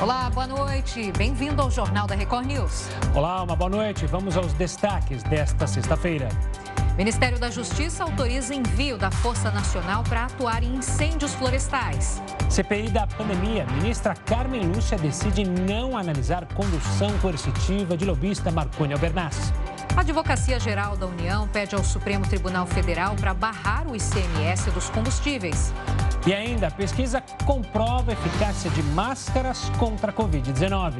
Olá, boa noite. Bem-vindo ao Jornal da Record News. Olá, uma boa noite. Vamos aos destaques desta sexta-feira. Ministério da Justiça autoriza envio da Força Nacional para atuar em incêndios florestais. CPI da pandemia. Ministra Carmen Lúcia decide não analisar condução coercitiva de lobista Marconi Albernaz. A Advocacia Geral da União pede ao Supremo Tribunal Federal para barrar o ICMS dos combustíveis. E ainda, a pesquisa comprova a eficácia de máscaras contra a Covid-19.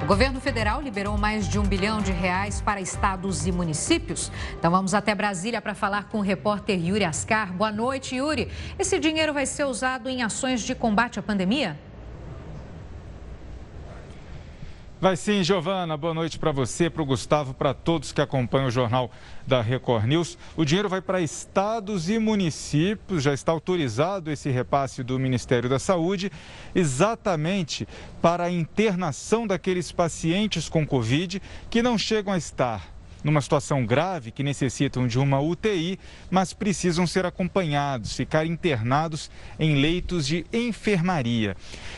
O governo federal liberou mais de um bilhão de reais para estados e municípios. Então vamos até Brasília para falar com o repórter Yuri Ascar. Boa noite, Yuri. Esse dinheiro vai ser usado em ações de combate à pandemia? Vai sim, Giovana. Boa noite para você, para o Gustavo, para todos que acompanham o jornal da Record News. O dinheiro vai para estados e municípios, já está autorizado esse repasse do Ministério da Saúde, exatamente para a internação daqueles pacientes com Covid que não chegam a estar numa situação grave, que necessitam de uma UTI, mas precisam ser acompanhados, ficar internados em leitos de enfermaria.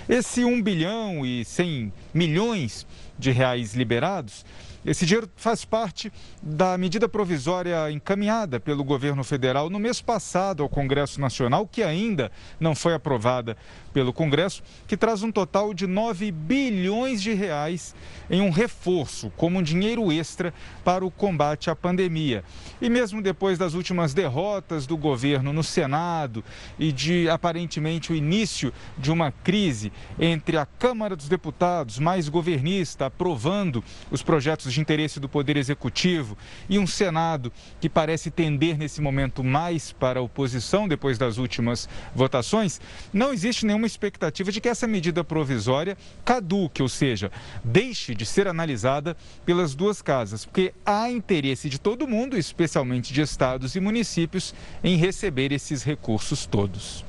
Esse 1 bilhão e 100 milhões de reais liberados esse dinheiro faz parte da medida provisória encaminhada pelo governo federal no mês passado ao Congresso Nacional, que ainda não foi aprovada pelo Congresso, que traz um total de 9 bilhões de reais em um reforço, como um dinheiro extra para o combate à pandemia. E mesmo depois das últimas derrotas do governo no Senado e de aparentemente o início de uma crise entre a Câmara dos Deputados, mais governista, aprovando os projetos de interesse do Poder Executivo e um Senado que parece tender nesse momento mais para a oposição depois das últimas votações, não existe nenhuma expectativa de que essa medida provisória caduque, ou seja, deixe de ser analisada pelas duas casas, porque há interesse de todo mundo, especialmente de estados e municípios, em receber esses recursos todos.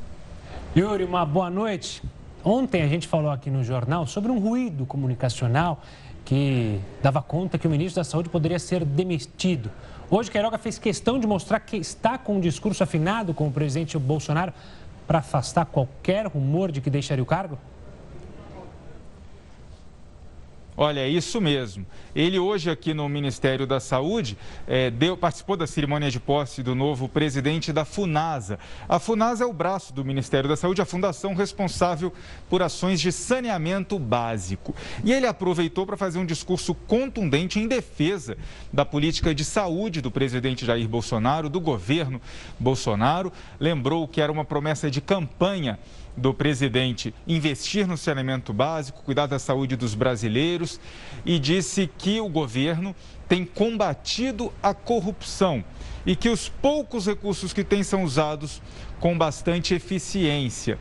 Yuri, uma boa noite. Ontem a gente falou aqui no jornal sobre um ruído comunicacional que dava conta que o ministro da Saúde poderia ser demitido. Hoje, Queiroga fez questão de mostrar que está com um discurso afinado com o presidente Bolsonaro para afastar qualquer rumor de que deixaria o cargo? Olha, é isso mesmo. Ele hoje aqui no Ministério da Saúde é, deu, participou da cerimônia de posse do novo presidente da FUNASA. A FUNASA é o braço do Ministério da Saúde, a fundação responsável por ações de saneamento básico. E ele aproveitou para fazer um discurso contundente em defesa da política de saúde do presidente Jair Bolsonaro, do governo Bolsonaro. Lembrou que era uma promessa de campanha do presidente investir no saneamento básico, cuidar da saúde dos brasileiros e disse que o governo tem combatido a corrupção e que os poucos recursos que tem são usados com bastante eficiência.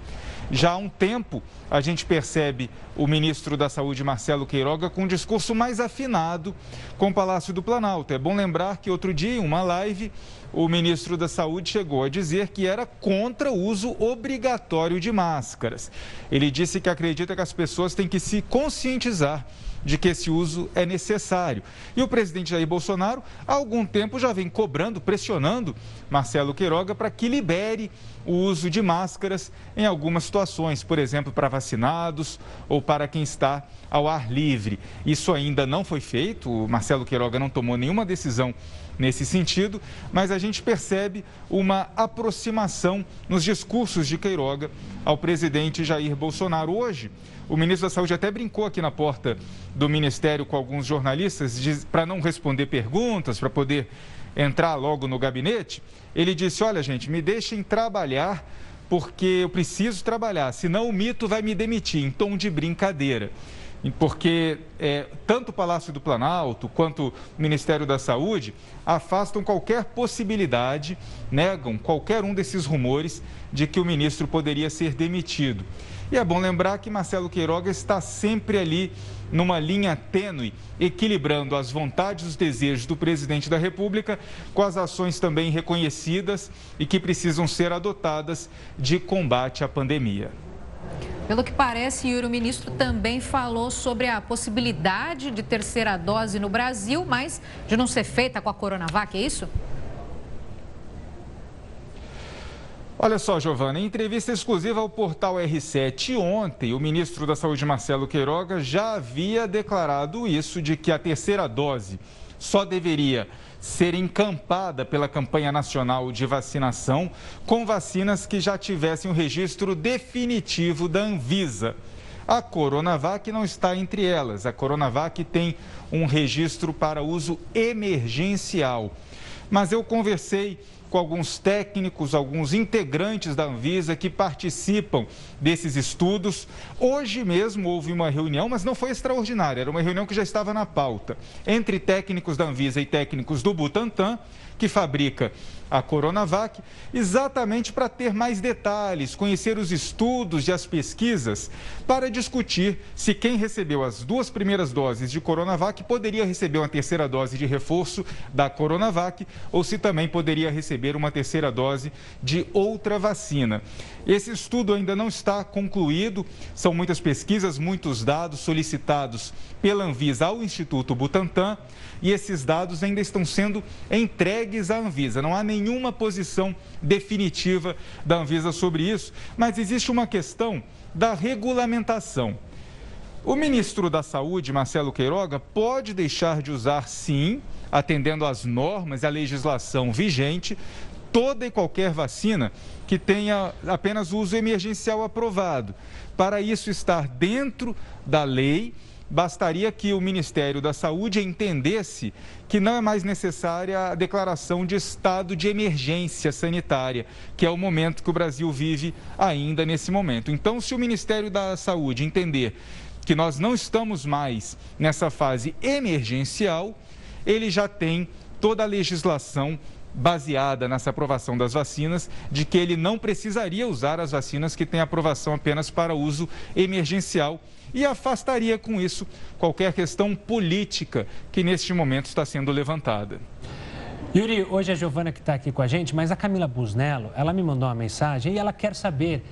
Já há um tempo, a gente percebe o ministro da Saúde, Marcelo Queiroga, com um discurso mais afinado com o Palácio do Planalto. É bom lembrar que outro dia, em uma live, o ministro da Saúde chegou a dizer que era contra o uso obrigatório de máscaras. Ele disse que acredita que as pessoas têm que se conscientizar de que esse uso é necessário. E o presidente Jair Bolsonaro, há algum tempo, já vem cobrando, pressionando Marcelo Queiroga para que libere o uso de máscaras em algumas situações, por exemplo, para vacinados ou para quem está ao ar livre. Isso ainda não foi feito, o Marcelo Queiroga não tomou nenhuma decisão nesse sentido, mas a gente percebe uma aproximação nos discursos de Queiroga ao presidente Jair Bolsonaro. Hoje, o ministro da Saúde até brincou aqui na porta do ministério com alguns jornalistas para não responder perguntas, para poder entrar logo no gabinete. Ele disse: Olha, gente, me deixem trabalhar porque eu preciso trabalhar, senão o mito vai me demitir, em tom de brincadeira porque é, tanto o Palácio do Planalto quanto o Ministério da Saúde afastam qualquer possibilidade, negam qualquer um desses rumores de que o ministro poderia ser demitido. E é bom lembrar que Marcelo Queiroga está sempre ali numa linha tênue, equilibrando as vontades e os desejos do presidente da República com as ações também reconhecidas e que precisam ser adotadas de combate à pandemia. Pelo que parece, Yuri, o ministro também falou sobre a possibilidade de terceira dose no Brasil, mas de não ser feita com a Coronavac, é isso? Olha só, Giovana, em entrevista exclusiva ao portal R7 ontem, o ministro da Saúde, Marcelo Queiroga, já havia declarado isso, de que a terceira dose só deveria ser encampada pela campanha nacional de vacinação com vacinas que já tivessem o registro definitivo da Anvisa. A Coronavac não está entre elas. A Coronavac tem um registro para uso emergencial. Mas eu conversei com alguns técnicos, alguns integrantes da Anvisa que participam desses estudos. Hoje mesmo houve uma reunião, mas não foi extraordinária, era uma reunião que já estava na pauta, entre técnicos da Anvisa e técnicos do Butantan, que fabrica a Coronavac, exatamente para ter mais detalhes, conhecer os estudos e as pesquisas, para discutir se quem recebeu as duas primeiras doses de Coronavac poderia receber uma terceira dose de reforço da Coronavac ou se também poderia receber uma terceira dose de outra vacina. Esse estudo ainda não está concluído, são muitas pesquisas, muitos dados solicitados pela Anvisa ao Instituto Butantan e esses dados ainda estão sendo entregues à Anvisa. Não há nenhuma posição definitiva da Anvisa sobre isso, mas existe uma questão da regulamentação. O ministro da Saúde, Marcelo Queiroga, pode deixar de usar, sim, atendendo às normas e à legislação vigente, toda e qualquer vacina que tenha apenas uso emergencial aprovado. Para isso estar dentro da lei bastaria que o Ministério da Saúde entendesse que não é mais necessária a declaração de estado de emergência sanitária, que é o momento que o Brasil vive ainda nesse momento. Então, se o Ministério da Saúde entender que nós não estamos mais nessa fase emergencial, ele já tem toda a legislação baseada nessa aprovação das vacinas, de que ele não precisaria usar as vacinas que têm aprovação apenas para uso emergencial e afastaria com isso qualquer questão política que neste momento está sendo levantada. Yuri, hoje a Giovana que está aqui com a gente, mas a Camila Busnello, ela me mandou uma mensagem e ela quer saber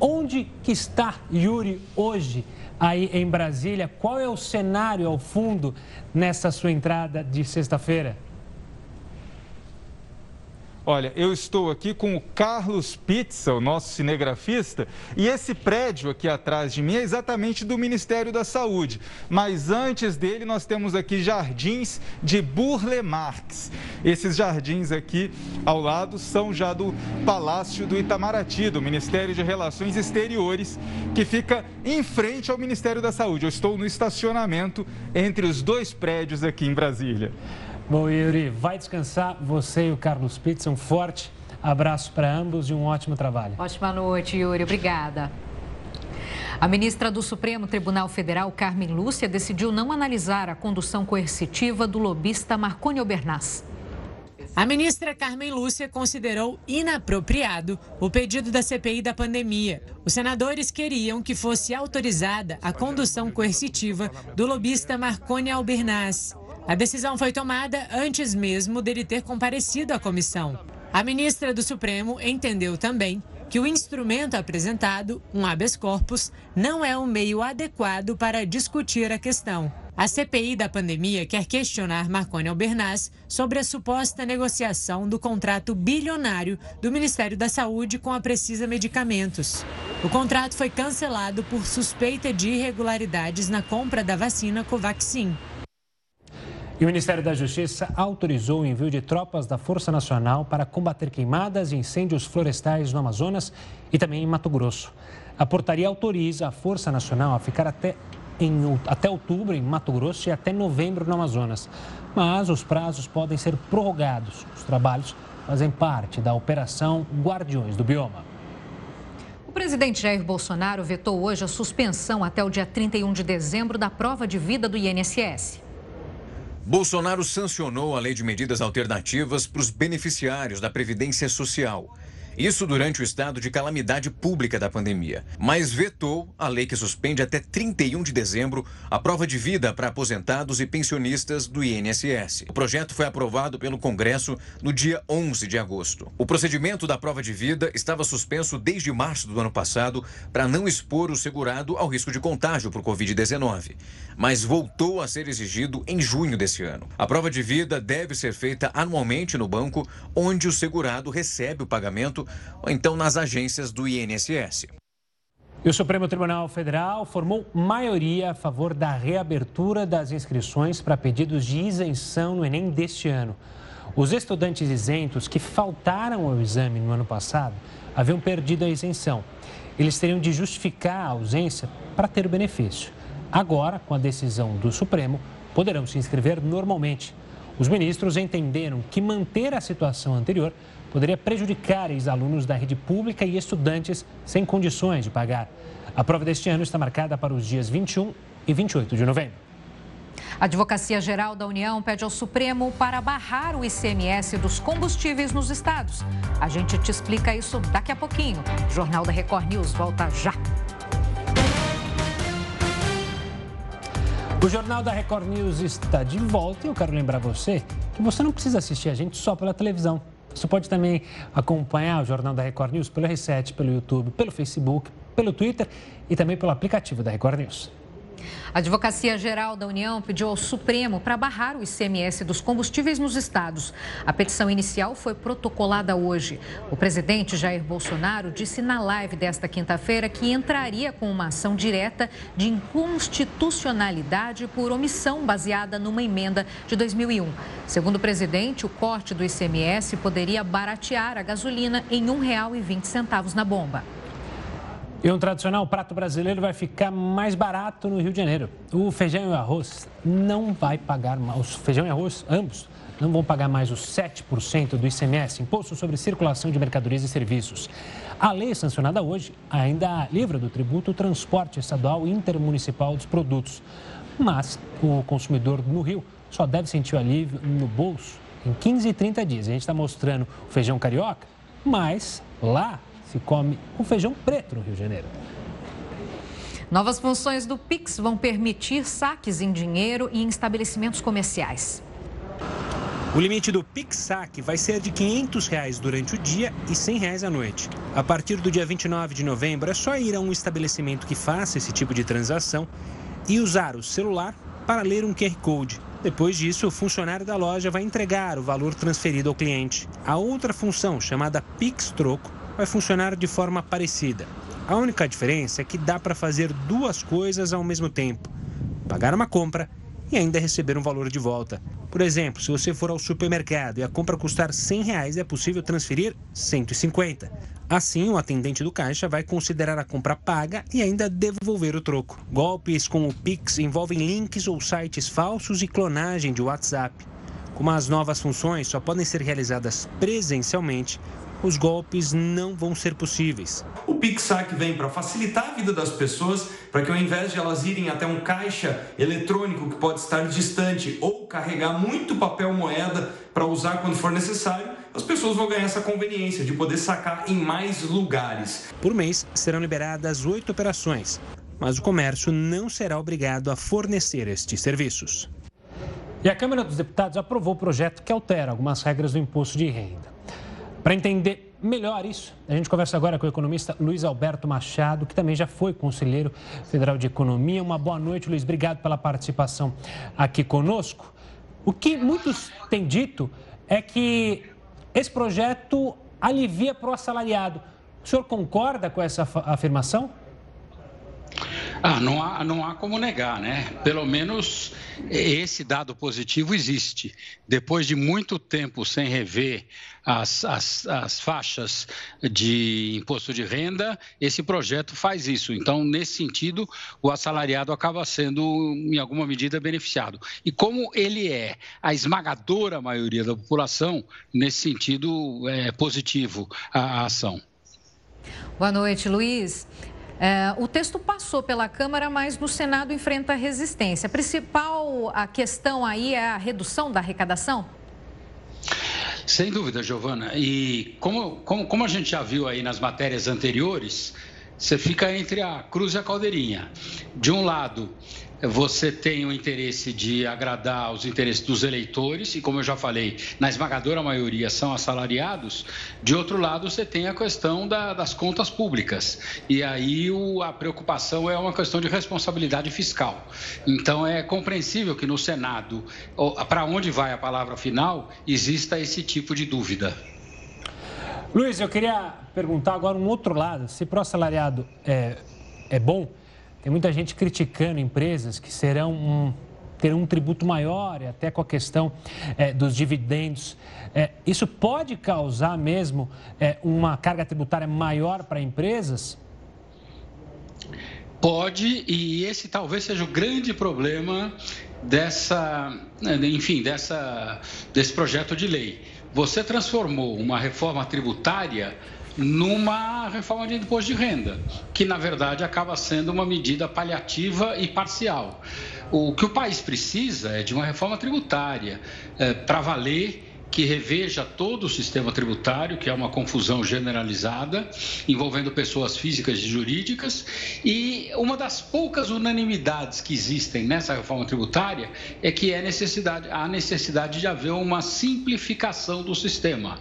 onde que está Yuri hoje aí em Brasília, qual é o cenário ao fundo nessa sua entrada de sexta-feira? Olha, eu estou aqui com o Carlos Pizza, o nosso cinegrafista, e esse prédio aqui atrás de mim é exatamente do Ministério da Saúde. Mas antes dele, nós temos aqui jardins de Burle Marx. Esses jardins aqui ao lado são já do Palácio do Itamaraty, do Ministério de Relações Exteriores, que fica em frente ao Ministério da Saúde. Eu estou no estacionamento entre os dois prédios aqui em Brasília. Bom, Yuri, vai descansar. Você e o Carlos Pizza, um forte abraço para ambos e um ótimo trabalho. Ótima noite, Yuri. Obrigada. A ministra do Supremo Tribunal Federal, Carmen Lúcia, decidiu não analisar a condução coercitiva do lobista Marconi Albernaz. A ministra Carmen Lúcia considerou inapropriado o pedido da CPI da pandemia. Os senadores queriam que fosse autorizada a condução coercitiva do lobista Marconi Albernaz. A decisão foi tomada antes mesmo dele ter comparecido à comissão. A ministra do Supremo entendeu também que o instrumento apresentado, um habeas corpus, não é um meio adequado para discutir a questão. A CPI da pandemia quer questionar Marconi Albernaz sobre a suposta negociação do contrato bilionário do Ministério da Saúde com a Precisa Medicamentos. O contrato foi cancelado por suspeita de irregularidades na compra da vacina Covaxin. E o Ministério da Justiça autorizou o envio de tropas da Força Nacional para combater queimadas e incêndios florestais no Amazonas e também em Mato Grosso. A portaria autoriza a Força Nacional a ficar até, em, até outubro em Mato Grosso e até novembro no Amazonas. Mas os prazos podem ser prorrogados. Os trabalhos fazem parte da Operação Guardiões do Bioma. O presidente Jair Bolsonaro vetou hoje a suspensão até o dia 31 de dezembro da prova de vida do INSS. Bolsonaro sancionou a lei de medidas alternativas para os beneficiários da Previdência Social. Isso durante o estado de calamidade pública da pandemia. Mas vetou a lei que suspende até 31 de dezembro a prova de vida para aposentados e pensionistas do INSS. O projeto foi aprovado pelo Congresso no dia 11 de agosto. O procedimento da prova de vida estava suspenso desde março do ano passado para não expor o segurado ao risco de contágio por Covid-19, mas voltou a ser exigido em junho desse ano. A prova de vida deve ser feita anualmente no banco onde o segurado recebe o pagamento ou então nas agências do INSS. E o Supremo Tribunal Federal formou maioria a favor da reabertura das inscrições para pedidos de isenção no Enem deste ano. Os estudantes isentos que faltaram ao exame no ano passado haviam perdido a isenção. Eles teriam de justificar a ausência para ter o benefício. Agora, com a decisão do Supremo, poderão se inscrever normalmente. Os ministros entenderam que manter a situação anterior poderia prejudicar ex-alunos da rede pública e estudantes sem condições de pagar. A prova deste ano está marcada para os dias 21 e 28 de novembro. A Advocacia Geral da União pede ao Supremo para barrar o ICMS dos combustíveis nos estados. A gente te explica isso daqui a pouquinho. O Jornal da Record News volta já. O Jornal da Record News está de volta e eu quero lembrar você que você não precisa assistir a gente só pela televisão. Você pode também acompanhar o Jornal da Record News pelo R7, pelo YouTube, pelo Facebook, pelo Twitter e também pelo aplicativo da Record News. A Advocacia Geral da União pediu ao Supremo para barrar o ICMS dos combustíveis nos estados. A petição inicial foi protocolada hoje. O presidente Jair Bolsonaro disse na live desta quinta-feira que entraria com uma ação direta de inconstitucionalidade por omissão baseada numa emenda de 2001. Segundo o presidente, o corte do ICMS poderia baratear a gasolina em R$ 1,20 na bomba. E um tradicional prato brasileiro vai ficar mais barato no Rio de Janeiro. O feijão e o arroz não vai pagar mais. Feijão e arroz, ambos, não vão pagar mais os 7% do ICMS, Imposto sobre Circulação de Mercadorias e Serviços. A lei sancionada hoje ainda livra do tributo o transporte estadual intermunicipal dos produtos. Mas o consumidor no Rio só deve sentir o alívio no bolso em 15 e 30 dias. A gente está mostrando o feijão carioca, mas lá se come o feijão preto no Rio de Janeiro. Novas funções do Pix vão permitir saques em dinheiro e em estabelecimentos comerciais. O limite do Pix Saque vai ser de 500 reais durante o dia e 100 reais à noite. A partir do dia 29 de novembro, é só ir a um estabelecimento que faça esse tipo de transação e usar o celular para ler um QR Code. Depois disso, o funcionário da loja vai entregar o valor transferido ao cliente. A outra função, chamada Pix Troco, vai funcionar de forma parecida. A única diferença é que dá para fazer duas coisas ao mesmo tempo: pagar uma compra e ainda receber um valor de volta. Por exemplo, se você for ao supermercado e a compra custar 100 reais, é possível transferir 150. Assim, o atendente do caixa vai considerar a compra paga e ainda devolver o troco. Golpes com o Pix envolvem links ou sites falsos e clonagem de WhatsApp. Como as novas funções só podem ser realizadas presencialmente, os golpes não vão ser possíveis. O PixSac vem para facilitar a vida das pessoas, para que ao invés de elas irem até um caixa eletrônico que pode estar distante ou carregar muito papel moeda para usar quando for necessário, as pessoas vão ganhar essa conveniência de poder sacar em mais lugares. Por mês serão liberadas oito operações, mas o comércio não será obrigado a fornecer estes serviços. E a Câmara dos Deputados aprovou o projeto que altera algumas regras do imposto de renda. Para entender melhor isso, a gente conversa agora com o economista Luiz Alberto Machado, que também já foi conselheiro federal de economia. Uma boa noite, Luiz. Obrigado pela participação aqui conosco. O que muitos têm dito é que esse projeto alivia para o assalariado. O senhor concorda com essa afirmação? Ah, não há, não há como negar, né? Pelo menos esse dado positivo existe. Depois de muito tempo sem rever as, as, as faixas de imposto de renda, esse projeto faz isso. Então, nesse sentido, o assalariado acaba sendo, em alguma medida, beneficiado. E como ele é a esmagadora maioria da população, nesse sentido, é positivo a, a ação. Boa noite, Luiz. É, o texto passou pela Câmara, mas no Senado enfrenta resistência. A principal a questão aí é a redução da arrecadação? Sem dúvida, Giovana. E como, como, como a gente já viu aí nas matérias anteriores, você fica entre a cruz e a caldeirinha. De um lado, você tem o interesse de agradar os interesses dos eleitores, e como eu já falei, na esmagadora maioria são assalariados. De outro lado, você tem a questão da, das contas públicas, e aí o, a preocupação é uma questão de responsabilidade fiscal. Então, é compreensível que no Senado, para onde vai a palavra final, exista esse tipo de dúvida. Luiz, eu queria perguntar agora um outro lado: se pró-assalariado é, é bom. Tem muita gente criticando empresas que serão um, terão um tributo maior, até com a questão é, dos dividendos. É, isso pode causar mesmo é, uma carga tributária maior para empresas? Pode, e esse talvez seja o grande problema dessa, enfim, dessa, desse projeto de lei. Você transformou uma reforma tributária numa reforma de imposto de renda, que na verdade acaba sendo uma medida paliativa e parcial. O que o país precisa é de uma reforma tributária é, para valer que reveja todo o sistema tributário, que é uma confusão generalizada, envolvendo pessoas físicas e jurídicas, e uma das poucas unanimidades que existem nessa reforma tributária é que é necessidade, há necessidade de haver uma simplificação do sistema.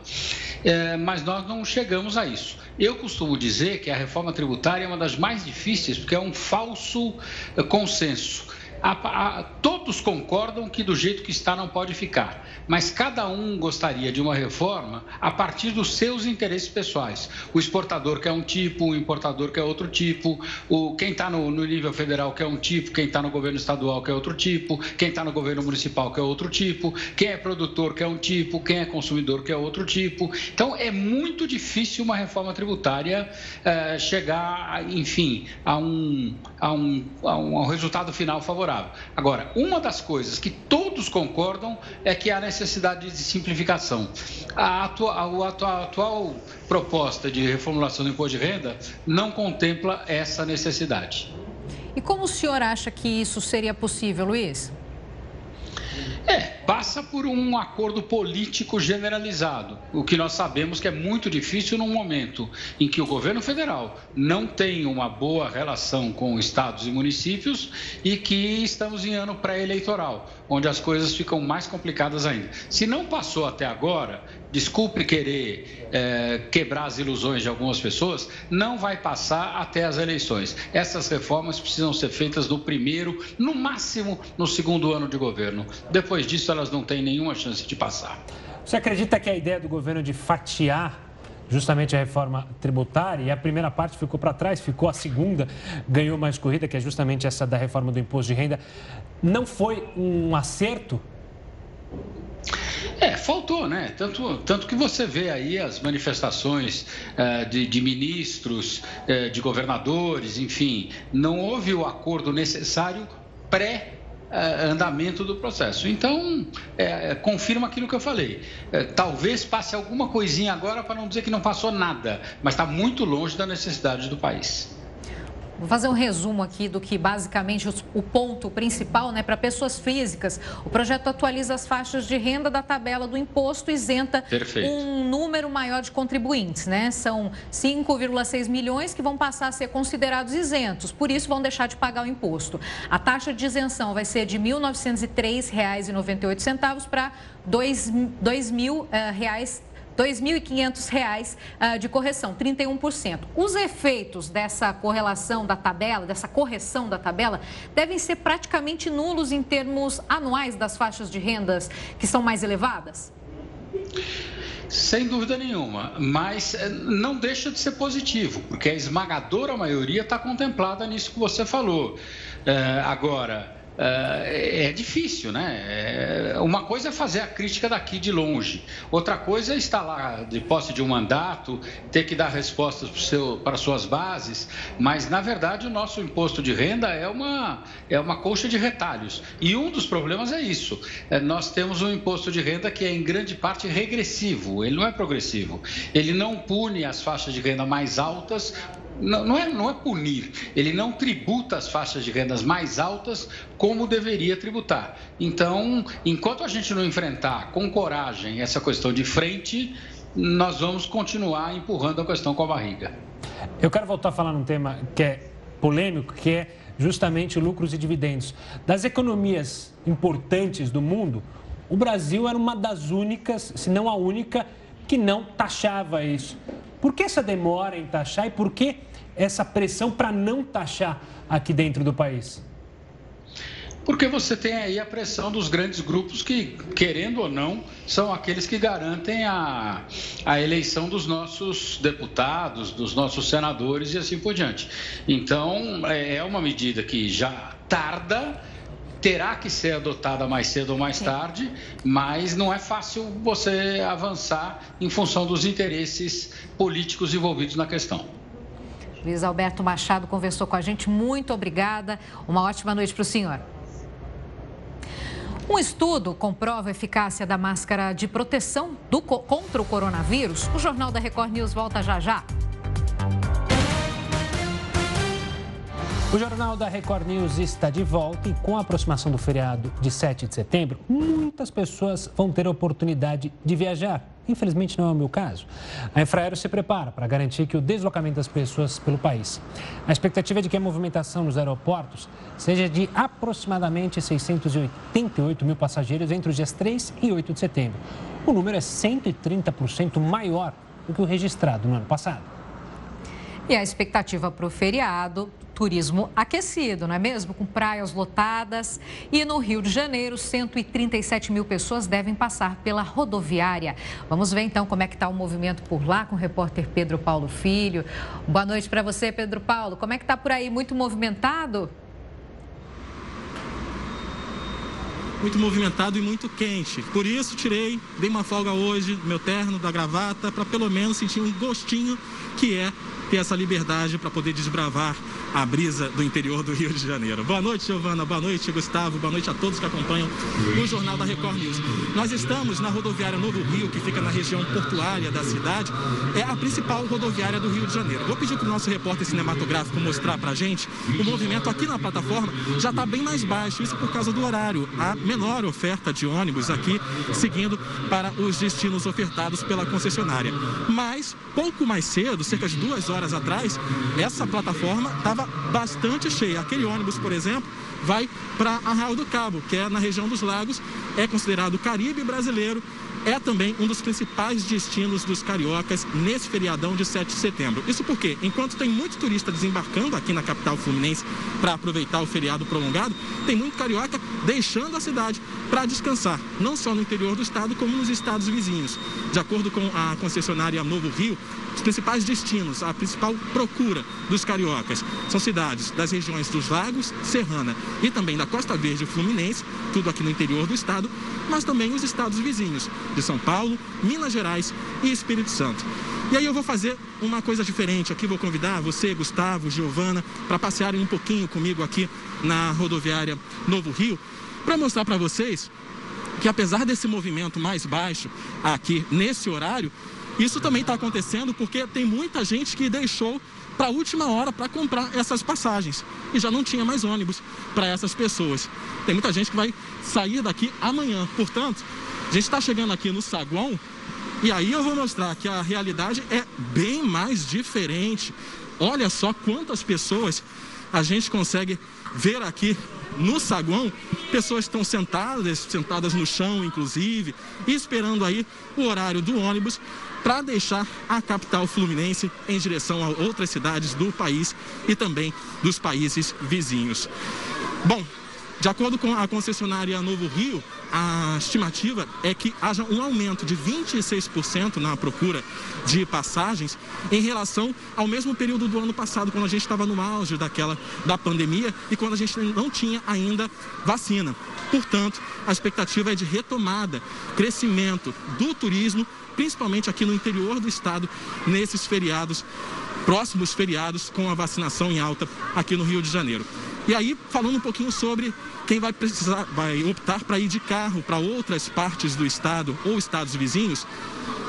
É, mas nós não chegamos a isso. Eu costumo dizer que a reforma tributária é uma das mais difíceis, porque é um falso é, consenso a, a, todos concordam que do jeito que está não pode ficar, mas cada um gostaria de uma reforma a partir dos seus interesses pessoais. O exportador quer um tipo, o importador quer outro tipo, o, quem está no, no, nível federal quer um tipo, quem está no governo estadual quer outro tipo, quem está no governo municipal quer outro tipo, quem é produtor quer um tipo, quem é consumidor quer outro tipo. Então é muito difícil uma reforma tributária eh, chegar, enfim, a um, a um, a um, a um resultado final favorável favorável. Agora, uma das coisas que todos concordam é que há necessidade de simplificação. A atual, a atual, a atual proposta de reformulação do imposto de renda não contempla essa necessidade. E como o senhor acha que isso seria possível, Luiz? É, passa por um acordo político generalizado, o que nós sabemos que é muito difícil num momento em que o governo federal não tem uma boa relação com estados e municípios e que estamos em ano pré-eleitoral, onde as coisas ficam mais complicadas ainda. Se não passou até agora, desculpe querer é, quebrar as ilusões de algumas pessoas, não vai passar até as eleições. Essas reformas precisam ser feitas no primeiro, no máximo no segundo ano de governo. Depois disso, elas não têm nenhuma chance de passar. Você acredita que a ideia do governo de fatiar justamente a reforma tributária, e a primeira parte ficou para trás, ficou a segunda, ganhou mais corrida, que é justamente essa da reforma do imposto de renda, não foi um acerto? É, faltou, né? Tanto, tanto que você vê aí as manifestações uh, de, de, ministros, uh, de governadores, enfim, não houve o acordo necessário pré andamento do processo. Então, é, confirma aquilo que eu falei. É, talvez passe alguma coisinha agora para não dizer que não passou nada, mas está muito longe da necessidade do país. Vou fazer um resumo aqui do que basicamente os, o ponto principal, né, para pessoas físicas. O projeto atualiza as faixas de renda da tabela do imposto isenta Perfeito. um número maior de contribuintes, né? São 5,6 milhões que vão passar a ser considerados isentos, por isso vão deixar de pagar o imposto. A taxa de isenção vai ser de R$ 1.903,98 para R$ 2.000,00. 2.500 reais 2.500 de correção, 31%. Os efeitos dessa correlação da tabela, dessa correção da tabela, devem ser praticamente nulos em termos anuais das faixas de rendas que são mais elevadas? Sem dúvida nenhuma, mas eh, não deixa de ser positivo, porque a esmagadora maioria está contemplada nisso que você falou. É, agora, é, é difícil, né? É, uma coisa é fazer a crítica daqui de longe, outra coisa é estar lá de posse de um mandato, ter que dar respostas para, suas bases, mas na verdade o nosso imposto de renda é uma, é uma colcha de retalhos. E um dos problemas é isso: é, nós temos um imposto de renda que é em grande parte regressivo, ele não é progressivo. Ele não pune as faixas de renda mais altas não, não, é, não é punir, ele não tributa as faixas de rendas mais altas como deveria tributar. Então, enquanto a gente não enfrentar com coragem essa questão de frente, nós vamos continuar empurrando a questão com a barriga. Eu quero voltar a falar num tema que é polêmico, que é justamente lucros e dividendos. Das economias importantes do mundo, o Brasil era uma das únicas, se não a única, que não taxava isso. Por que essa demora em taxar e por que essa pressão para não taxar aqui dentro do país? Porque você tem aí a pressão dos grandes grupos que, querendo ou não, são aqueles que garantem a, a eleição dos nossos deputados, dos nossos senadores e assim por diante. Então, é, é uma medida que já tarda, terá que ser adotada mais cedo ou mais tarde, mas não é fácil você avançar em função dos interesses políticos envolvidos na questão. Luiz Alberto Machado conversou com a gente. Muito obrigada. Uma ótima noite para o senhor. Um estudo comprova a eficácia da máscara de proteção do, contra o coronavírus. O Jornal da Record News volta já já. O Jornal da Record News está de volta e com a aproximação do feriado de 7 de setembro, muitas pessoas vão ter a oportunidade de viajar. Infelizmente não é o meu caso. A Infraero se prepara para garantir que o deslocamento das pessoas pelo país. A expectativa é de que a movimentação nos aeroportos seja de aproximadamente 688 mil passageiros entre os dias 3 e 8 de setembro. O número é 130% maior do que o registrado no ano passado. E a expectativa para o feriado turismo aquecido, não é mesmo? Com praias lotadas. E no Rio de Janeiro, 137 mil pessoas devem passar pela rodoviária. Vamos ver então como é que está o movimento por lá com o repórter Pedro Paulo Filho. Boa noite para você, Pedro Paulo. Como é que está por aí? Muito movimentado? muito movimentado e muito quente. Por isso tirei, dei uma folga hoje, meu terno, da gravata, para pelo menos sentir um gostinho que é ter essa liberdade para poder desbravar a brisa do interior do Rio de Janeiro. Boa noite, Giovana. Boa noite, Gustavo. Boa noite a todos que acompanham o Jornal da Record News. Nós estamos na rodoviária Novo Rio, que fica na região portuária da cidade. É a principal rodoviária do Rio de Janeiro. Vou pedir para o nosso repórter cinematográfico mostrar para a gente o movimento aqui na plataforma já está bem mais baixo. Isso por causa do horário. A menor oferta de ônibus aqui, seguindo para os destinos ofertados pela concessionária. Mas, pouco mais cedo, cerca de duas horas atrás, essa plataforma estava bastante cheia. Aquele ônibus, por exemplo, vai para Arraial do Cabo, que é na região dos lagos, é considerado Caribe brasileiro é também um dos principais destinos dos cariocas nesse feriadão de 7 de setembro. Isso porque, enquanto tem muito turista desembarcando aqui na capital fluminense para aproveitar o feriado prolongado, tem muito carioca deixando a cidade para descansar, não só no interior do estado, como nos estados vizinhos. De acordo com a concessionária Novo Rio, os principais destinos, a principal procura dos cariocas são cidades das regiões dos Lagos, Serrana e também da Costa Verde Fluminense, tudo aqui no interior do estado, mas também os estados vizinhos, de São Paulo, Minas Gerais e Espírito Santo. E aí eu vou fazer uma coisa diferente aqui, vou convidar você, Gustavo, Giovana, para passearem um pouquinho comigo aqui na rodoviária Novo Rio, para mostrar para vocês que apesar desse movimento mais baixo aqui nesse horário, isso também está acontecendo porque tem muita gente que deixou para a última hora para comprar essas passagens e já não tinha mais ônibus para essas pessoas. Tem muita gente que vai sair daqui amanhã, portanto, a gente está chegando aqui no saguão e aí eu vou mostrar que a realidade é bem mais diferente. Olha só quantas pessoas a gente consegue ver aqui no saguão. Pessoas estão sentadas, sentadas no chão, inclusive, esperando aí o horário do ônibus para deixar a capital fluminense em direção a outras cidades do país e também dos países vizinhos. Bom, de acordo com a concessionária Novo Rio, a estimativa é que haja um aumento de 26% na procura de passagens em relação ao mesmo período do ano passado, quando a gente estava no auge daquela da pandemia e quando a gente não tinha ainda vacina. Portanto, a expectativa é de retomada, crescimento do turismo, principalmente aqui no interior do estado, nesses feriados, próximos feriados com a vacinação em alta aqui no Rio de Janeiro. E aí, falando um pouquinho sobre quem vai precisar, vai optar para ir de carro para outras partes do estado ou estados vizinhos,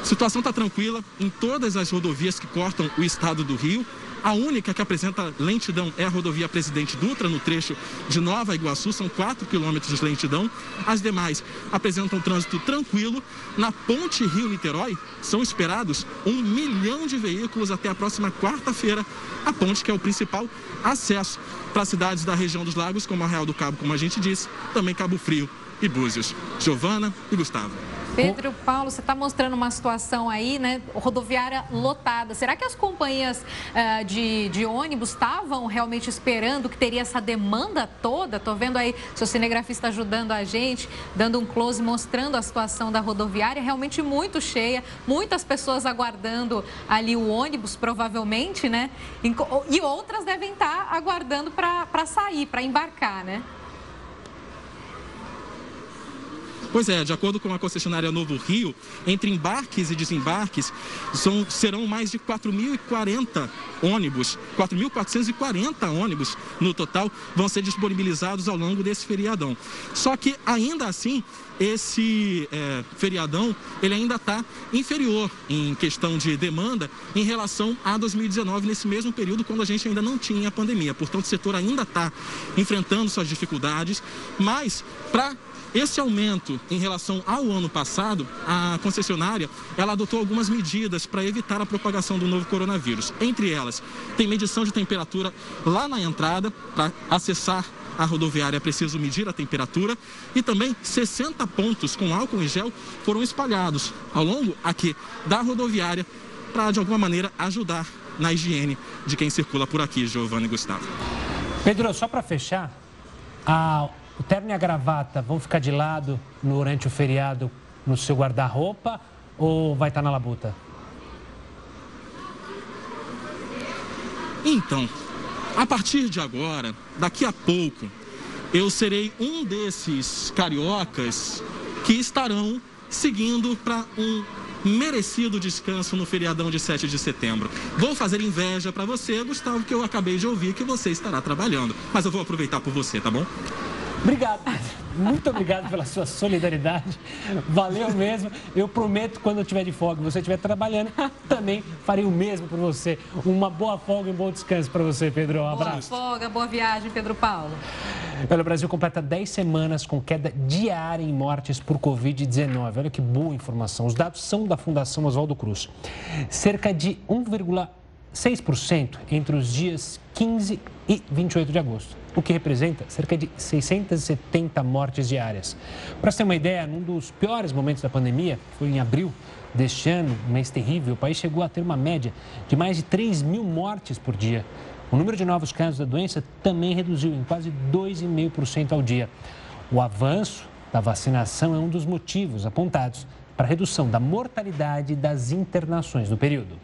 a situação está tranquila em todas as rodovias que cortam o estado do Rio, A única que apresenta lentidão é a rodovia Presidente Dutra, no trecho de Nova Iguaçu, são 4 quilômetros de lentidão. As demais apresentam trânsito tranquilo. Na ponte Rio-Niterói, são esperados um milhão de veículos até a próxima quarta-feira. A ponte que é o principal acesso para cidades da região dos lagos, como Arraial do Cabo, como a gente disse, também Cabo Frio e Búzios. Giovana e Gustavo. Pedro Paulo, você está mostrando uma situação aí, né, rodoviária lotada. Será que as companhias uh, de, de ônibus estavam realmente esperando que teria essa demanda toda? Estou vendo aí seu cinegrafista ajudando a gente, dando um close, mostrando a situação da rodoviária, realmente muito cheia, muitas pessoas aguardando ali o ônibus, provavelmente, né? E outras devem estar aguardando para sair, para embarcar, né? Pois é, de acordo com a concessionária Novo Rio, entre embarques e desembarques são, serão mais de 4.040 ônibus, 4.440 ônibus no total vão ser disponibilizados ao longo desse feriadão. Só que ainda assim, esse é, feriadão ele ainda está inferior em questão de demanda em relação a 2019, nesse mesmo período, quando a gente ainda não tinha a pandemia. Portanto, o setor ainda está enfrentando suas dificuldades, mas para esse aumento em relação ao ano passado, a concessionária ela adotou algumas medidas para evitar a propagação do novo coronavírus. Entre elas, tem medição de temperatura lá na entrada para acessar a rodoviária é preciso medir a temperatura e também 60 pontos com álcool em gel foram espalhados ao longo aqui da rodoviária para de alguma maneira ajudar na higiene de quem circula por aqui, Giovanni e Gustavo. Pedro, só para fechar, a o terno e a gravata vão ficar de lado durante o feriado no seu guarda-roupa ou vai estar na labuta? Então, a partir de agora, daqui a pouco, eu serei um desses cariocas que estarão seguindo para um merecido descanso no feriadão de 7 de setembro. Vou fazer inveja para você, Gustavo, que eu acabei de ouvir que você estará trabalhando. Mas eu vou aproveitar por você, tá bom? Obrigado. Muito obrigado pela sua solidariedade. Valeu mesmo. Eu prometo, quando eu estiver de folga e você estiver trabalhando, também farei o mesmo por você. Uma boa folga e um bom descanso para você, Pedro. Um abraço. Boa folga, boa viagem, Pedro Paulo. Olha, o Brasil completa 10 semanas com queda diária em mortes por Covid-19. Olha que boa informação. Os dados são da Fundação Oswaldo Cruz. Cerca de 1,6% entre os dias 15 e 28 de agosto o que representa cerca de 670 mortes diárias. Para ter uma ideia, num dos piores momentos da pandemia, foi em abril deste ano, um mês terrível, o país chegou a ter uma média de mais de 3 mil mortes por dia. O número de novos casos da doença também reduziu em quase 2,5% ao dia. O avanço da vacinação é um dos motivos apontados para a redução da mortalidade das internações no período.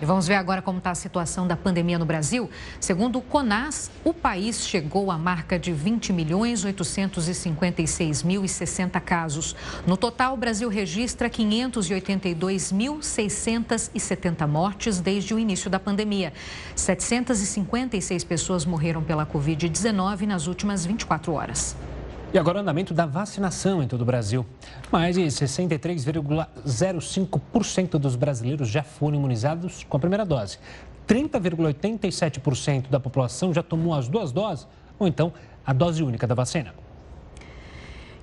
E vamos ver agora como está a situação da pandemia no Brasil. Segundo o CONAS, o país chegou à marca de 20 milhões 856 mil e 60 casos. No total, o Brasil registra 582.670 mortes desde o início da pandemia. 756 pessoas morreram pela Covid-19 nas últimas 24 horas. E agora o andamento da vacinação em todo o Brasil. Mais de 63,05% dos brasileiros já foram imunizados com a primeira dose. 30,87% da população já tomou as duas doses, ou então a dose única da vacina.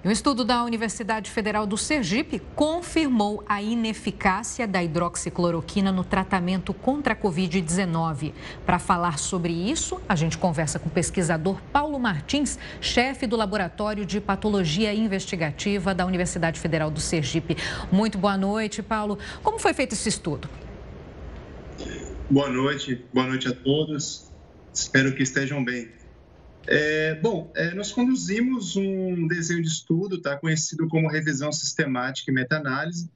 Um estudo da Universidade Federal do Sergipe confirmou a ineficácia da hidroxicloroquina no tratamento contra a Covid-19. Para falar sobre isso, a gente conversa com o pesquisador Paulo Martins, chefe do Laboratório de Patologia Investigativa da Universidade Federal do Sergipe. Muito boa noite, Paulo. Como foi feito esse estudo? Boa noite, boa noite a todos. Espero que estejam bem. É, bom, é, nós conduzimos um desenho de estudo, tá, conhecido como revisão sistemática e meta-análise,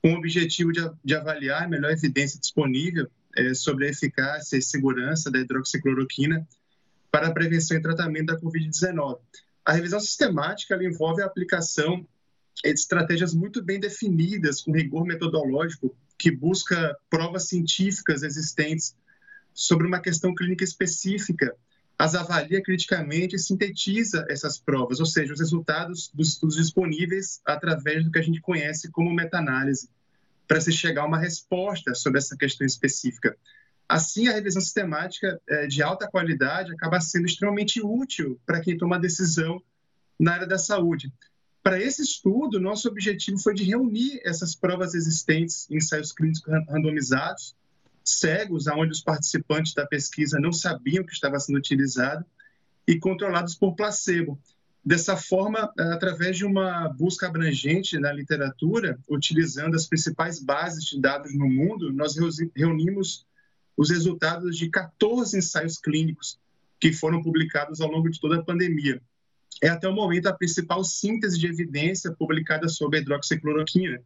com o objetivo de, de, avaliar a melhor evidência disponível é, sobre a eficácia e segurança da hidroxicloroquina para a prevenção e tratamento da Covid-19. A revisão sistemática envolve a aplicação de estratégias muito bem definidas, com rigor metodológico, que busca provas científicas existentes sobre uma questão clínica específica as avalia criticamente e sintetiza essas provas, ou seja, os resultados dos estudos disponíveis através do que a gente conhece como meta-análise, para se chegar a uma resposta sobre essa questão específica. Assim, a revisão sistemática é, de alta qualidade acaba sendo extremamente útil para quem toma decisão na área da saúde. Para esse estudo, nosso objetivo foi de reunir essas provas existentes em ensaios clínicos randomizados, cegos, onde os participantes da pesquisa não sabiam que estava sendo utilizado, e controlados por placebo. Dessa forma, através de uma busca abrangente na literatura, utilizando as principais bases de dados no mundo, nós reunimos os resultados de 14 ensaios clínicos que foram publicados ao longo de toda a pandemia é até o momento a principal síntese de evidência publicada sobre a hidroxicloroquina.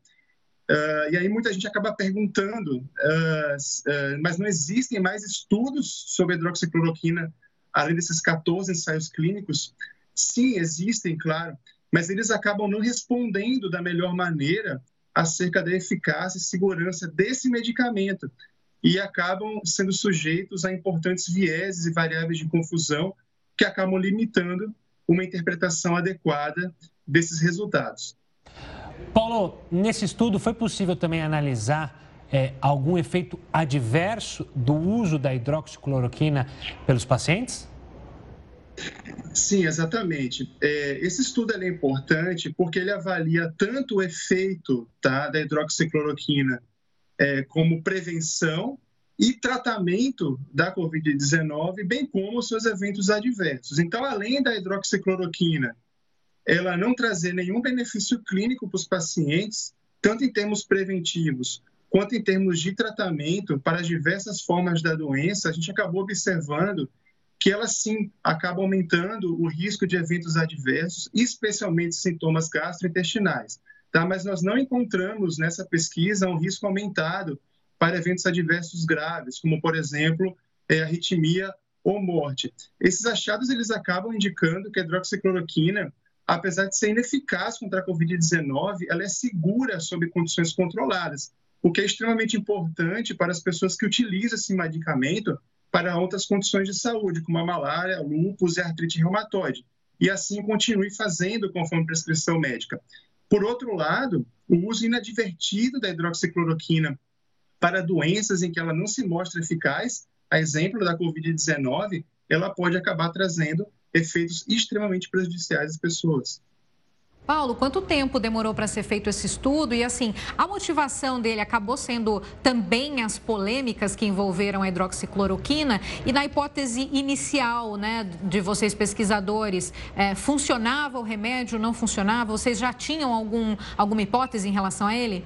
Uh, e aí muita gente acaba perguntando, uh, uh, mas não existem mais estudos sobre hidroxicloroquina além desses 14 ensaios clínicos? Sim, existem, claro, mas eles acabam não respondendo da melhor maneira acerca da eficácia e segurança desse medicamento e acabam sendo sujeitos a importantes vieses e variáveis de confusão que acabam limitando uma interpretação adequada desses resultados. Paulo, nesse estudo foi possível também analisar é, algum efeito adverso do uso da hidroxicloroquina pelos pacientes? Sim, exatamente. É, esse estudo é importante porque ele avalia tanto o efeito tá, da hidroxicloroquina é, como prevenção e tratamento da Covid-19, bem como seus eventos adversos. Então, além da hidroxicloroquina, ela não trazer nenhum benefício clínico para os pacientes, tanto em termos preventivos quanto em termos de tratamento para as diversas formas da doença, a gente acabou observando que ela sim acaba aumentando o risco de eventos adversos, especialmente sintomas gastrointestinais. Tá? Mas nós não encontramos nessa pesquisa um risco aumentado para eventos adversos graves, como, por exemplo, é, arritmia ou morte. Esses achados eles acabam indicando que a hidroxicloroquina, apesar de ser ineficaz contra a Covid-19, ela é segura sob condições controladas, o que é extremamente importante para as pessoas que utilizam esse medicamento para outras condições de saúde, como a malária, lúpus e artrite reumatoide, e assim continue fazendo conforme prescrição médica. Por outro lado, o uso inadvertido da hidroxicloroquina para doenças em que ela não se mostra eficaz, a exemplo da Covid-19, ela pode acabar trazendo efeitos extremamente prejudiciais às pessoas. Paulo, quanto tempo demorou para ser feito esse estudo? E assim, a motivação dele acabou sendo também as polêmicas que envolveram a hidroxicloroquina? E na hipótese inicial, né, de vocês pesquisadores, é, funcionava o remédio, não funcionava? Vocês já tinham algum, alguma hipótese em relação a ele?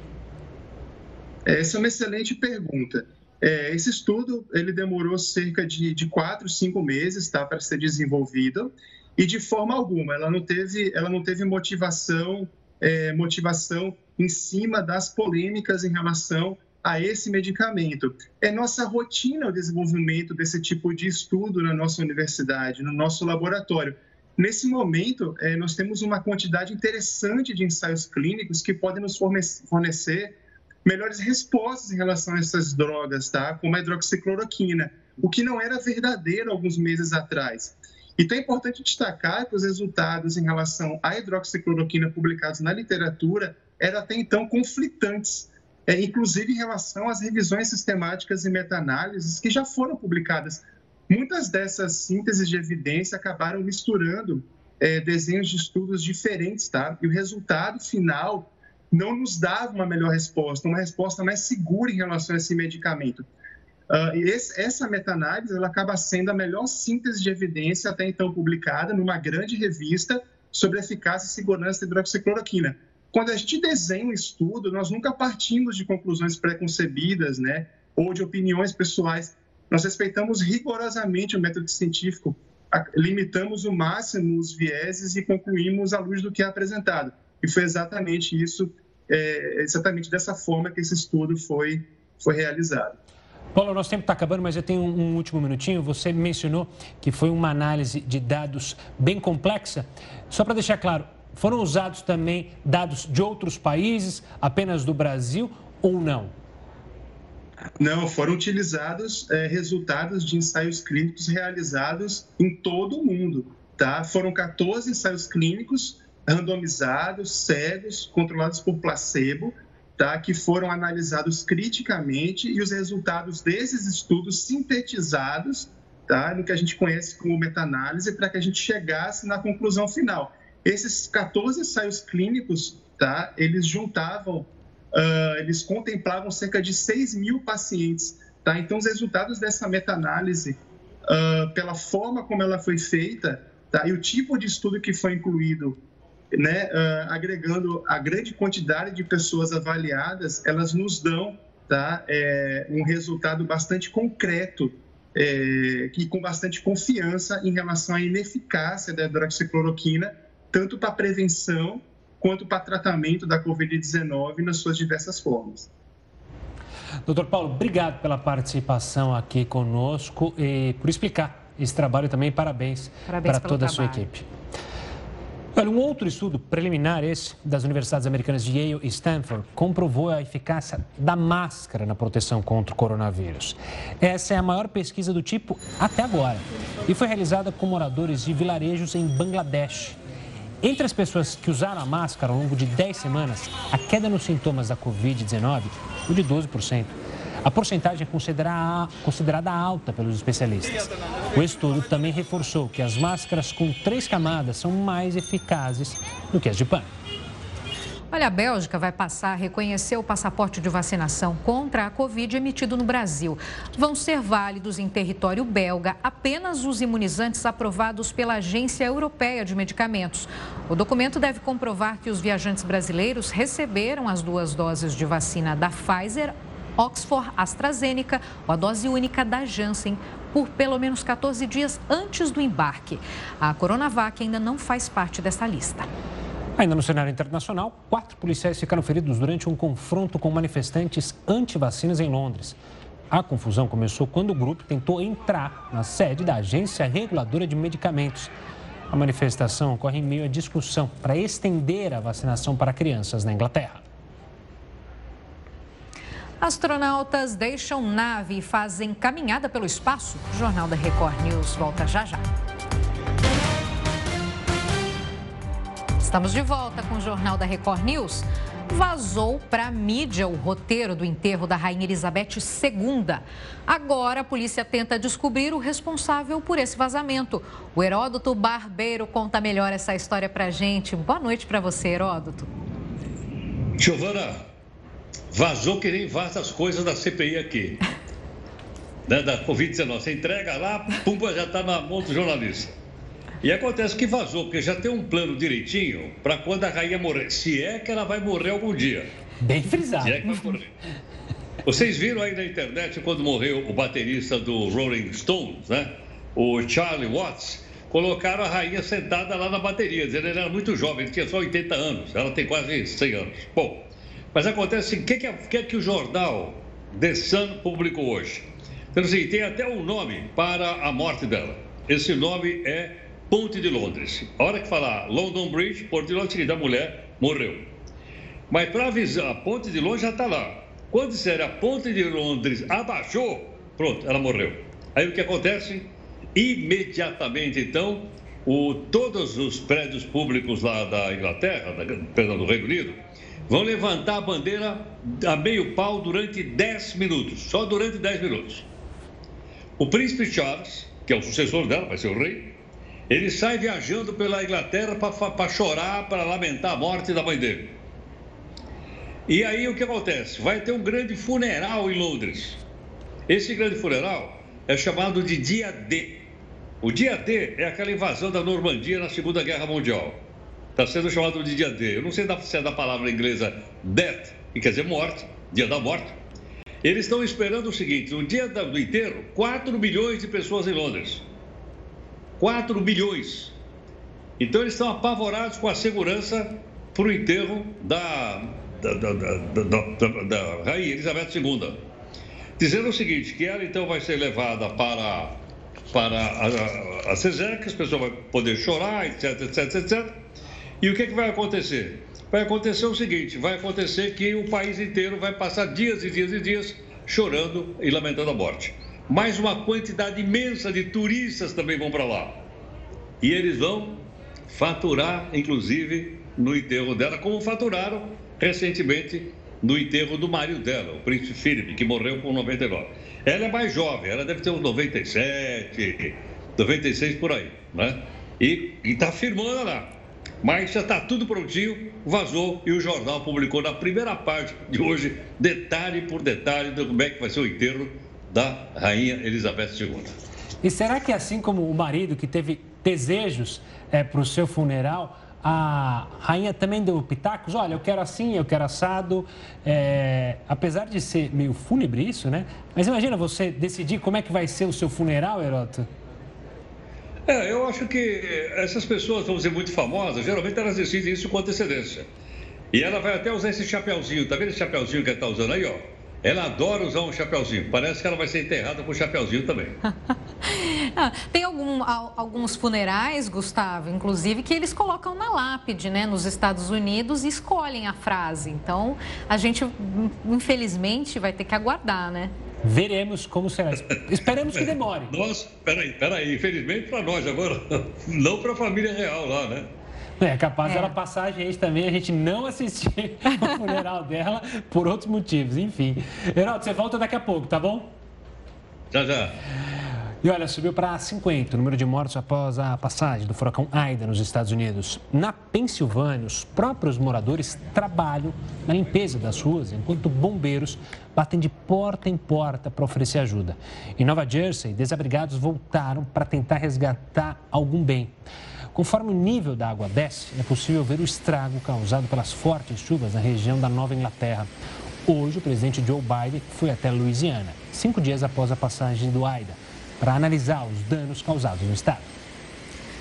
Essa é uma excelente pergunta. É, esse estudo ele demorou cerca de, de quatro, cinco meses tá, para ser desenvolvido e de forma alguma ela não teve, ela não teve motivação, é, motivação em cima das polêmicas em relação a esse medicamento. É nossa rotina o desenvolvimento desse tipo de estudo na nossa universidade, no nosso laboratório. Nesse momento, é, nós temos uma quantidade interessante de ensaios clínicos que podem nos fornecer melhores respostas em relação a essas drogas, tá? Como a hidroxicloroquina, o que não era verdadeiro alguns meses atrás. Então é importante destacar que os resultados em relação à hidroxicloroquina publicados na literatura eram até então conflitantes, é, inclusive em relação às revisões sistemáticas e meta-análises que já foram publicadas. Muitas dessas sínteses de evidência acabaram misturando é, desenhos de estudos diferentes, tá? E o resultado final não nos dava uma melhor resposta, uma resposta mais segura em relação a esse medicamento. Uh, esse, essa meta-análise ela acaba sendo a melhor síntese de evidência até então publicada numa grande revista sobre a eficácia e segurança da hidroxicloroquina. Quando a gente desenha um estudo, nós nunca partimos de conclusões preconcebidas, né, ou de opiniões pessoais. Nós respeitamos rigorosamente o método científico, limitamos o máximo os vieses e concluímos à luz do que é apresentado. E foi exatamente isso é exatamente dessa forma que esse estudo foi, foi realizado. Paulo, nosso tempo está acabando, mas eu tenho um, último minutinho. Você mencionou que foi uma análise de dados bem complexa. Só para deixar claro, foram usados também dados de outros países, apenas do Brasil ou não? Não, foram utilizados é, resultados de ensaios clínicos realizados em todo o mundo. Tá? Foram 14 ensaios clínicos randomizados, cegos, controlados por placebo, tá, que foram analisados criticamente e os resultados desses estudos sintetizados tá, no que a gente conhece como meta-análise para que a gente chegasse na conclusão final. Esses 14 ensaios clínicos, tá, eles juntavam, uh, eles contemplavam cerca de 6 mil pacientes. Tá? Então, os resultados dessa meta-análise, uh, pela forma como ela foi feita tá, e o tipo de estudo que foi incluído né, uh, agregando a grande quantidade de pessoas avaliadas, elas nos dão tá, é, um resultado bastante concreto é, e com bastante confiança em relação à ineficácia da hidroxicloroquina, tanto para prevenção quanto para tratamento da Covid-19 nas suas diversas formas. Doutor Paulo, obrigado pela participação aqui conosco e por explicar esse trabalho também. Parabéns, Parabéns para toda trabalho. a sua equipe. Olha, um outro estudo preliminar, esse das universidades americanas de Yale e Stanford, comprovou a eficácia da máscara na proteção contra o coronavírus. Essa é a maior pesquisa do tipo até agora e foi realizada com moradores de vilarejos em Bangladesh. Entre as pessoas que usaram a máscara ao longo de 10 semanas, a queda nos sintomas da Covid-19 foi de 12%. A porcentagem é considerada alta pelos especialistas. O estudo também reforçou que as máscaras com três camadas são mais eficazes do que as de pano. Olha, a Bélgica vai passar a reconhecer o passaporte de vacinação contra a Covid emitido no Brasil. Vão ser válidos em território belga apenas os imunizantes aprovados pela Agência Europeia de Medicamentos. O documento deve comprovar que os viajantes brasileiros receberam as duas doses de vacina da Pfizer Oxford AstraZeneca ou a dose única da Janssen por pelo menos 14 dias antes do embarque. A Coronavac ainda não faz parte dessa lista. Ainda no cenário internacional, quatro policiais ficaram feridos durante um confronto com manifestantes anti-vacinas em Londres. A confusão começou quando o grupo tentou entrar na sede da Agência Reguladora de Medicamentos. A manifestação ocorre em meio à discussão para estender a vacinação para crianças na Inglaterra. Astronautas deixam nave e fazem caminhada pelo espaço. O Jornal da Record News volta já já. Estamos de volta com o Jornal da Record News. Vazou para a mídia o roteiro do enterro da Rainha Elizabeth II. Agora a polícia tenta descobrir o responsável por esse vazamento. O Heródoto Barbeiro conta melhor essa história para gente. Boa noite para você, Heródoto. Giovana, Vazou que nem vaza as coisas da CPI aqui. né, da Covid-19. Você entrega lá, pumba, já está na mão do jornalista. E acontece que vazou, porque já tem um plano direitinho para quando a rainha morrer. Se é que ela vai morrer algum dia. Bem frisado. Se é que vai morrer. Vocês viram aí na internet quando morreu o baterista do Rolling Stones, né? O Charlie Watts. Colocaram a rainha sentada lá na bateria, dizendo que ele era muito jovem, tinha só 80 anos, ela tem quase 100 anos. Bom, mas acontece assim, o que, que, que, que o jornal The Sun publicou hoje? Então, assim, tem até um nome para a morte dela. Esse nome é Ponte de Londres. A hora que falar London Bridge, Ponte de Londres, da mulher morreu. Mas para avisar, a Ponte de Londres já está lá. Quando disser a Ponte de Londres abaixou, pronto, ela morreu. Aí o que acontece? Imediatamente, então, o, todos os prédios públicos lá da Inglaterra, da, perdão, do Reino Unido, vão levantar a bandeira a meio pau durante 10 minutos, só durante 10 minutos. O príncipe Charles, que é o sucessor dela, vai ser o rei, ele sai viajando pela Inglaterra para chorar, para lamentar a morte da mãe dele. E aí o que acontece? Vai ter um grande funeral em Londres. Esse grande funeral é chamado de Dia D. O Dia D é aquela invasão da Normandia na Segunda Guerra Mundial. Está sendo chamado de dia D. Eu não sei se é da palavra inglesa death, que quer dizer morte, dia da morte. Eles estão esperando o seguinte: no dia do inteiro, 4 milhões de pessoas em Londres. 4 milhões. Então eles estão apavorados com a segurança para o enterro da, da, da, da, da Rainha Elizabeth II. Dizendo o seguinte: que ela então vai ser levada para, para a, a, a CESEC, as pessoas vão poder chorar, etc, etc, etc. E o que, é que vai acontecer? Vai acontecer o seguinte: vai acontecer que o país inteiro vai passar dias e dias e dias chorando e lamentando a morte. Mais uma quantidade imensa de turistas também vão para lá. E eles vão faturar, inclusive, no enterro dela, como faturaram recentemente no enterro do marido dela, o príncipe Philip, que morreu com 99. Ela é mais jovem, ela deve ter uns 97, 96 por aí, né? E está firmando lá. Mas já está tudo prontinho, vazou e o jornal publicou na primeira parte de hoje, detalhe por detalhe, de como é que vai ser o enterro da rainha Elizabeth II. E será que assim como o marido que teve desejos é, para o seu funeral, a rainha também deu pitacos? Olha, eu quero assim, eu quero assado. É, apesar de ser meio fúnebre isso, né? Mas imagina você decidir como é que vai ser o seu funeral, Heroto. É, eu acho que essas pessoas, vamos dizer, muito famosas, geralmente elas decidem isso com antecedência. E ela vai até usar esse chapéuzinho, tá vendo esse chapéuzinho que ela está usando aí, ó? Ela adora usar um chapéuzinho. Parece que ela vai ser enterrada com o chapéuzinho também. ah, tem algum, alguns funerais, Gustavo, inclusive, que eles colocam na lápide, né, nos Estados Unidos e escolhem a frase. Então, a gente, infelizmente, vai ter que aguardar, né? Veremos como será. Esperamos que demore. Nossa, peraí, peraí. Infelizmente para nós agora, não para a família real lá, né? É capaz é. dela passar a gente também, a gente não assistir ao funeral dela por outros motivos, enfim. Heraldo, você volta daqui a pouco, tá bom? Já, já. E olha, subiu para 50 o número de mortos após a passagem do furacão Aida nos Estados Unidos. Na Pensilvânia, os próprios moradores trabalham na limpeza das ruas, enquanto bombeiros batem de porta em porta para oferecer ajuda. Em Nova Jersey, desabrigados voltaram para tentar resgatar algum bem. Conforme o nível da água desce, é possível ver o estrago causado pelas fortes chuvas na região da Nova Inglaterra. Hoje, o presidente Joe Biden foi até Louisiana, cinco dias após a passagem do Aida para analisar os danos causados no estado.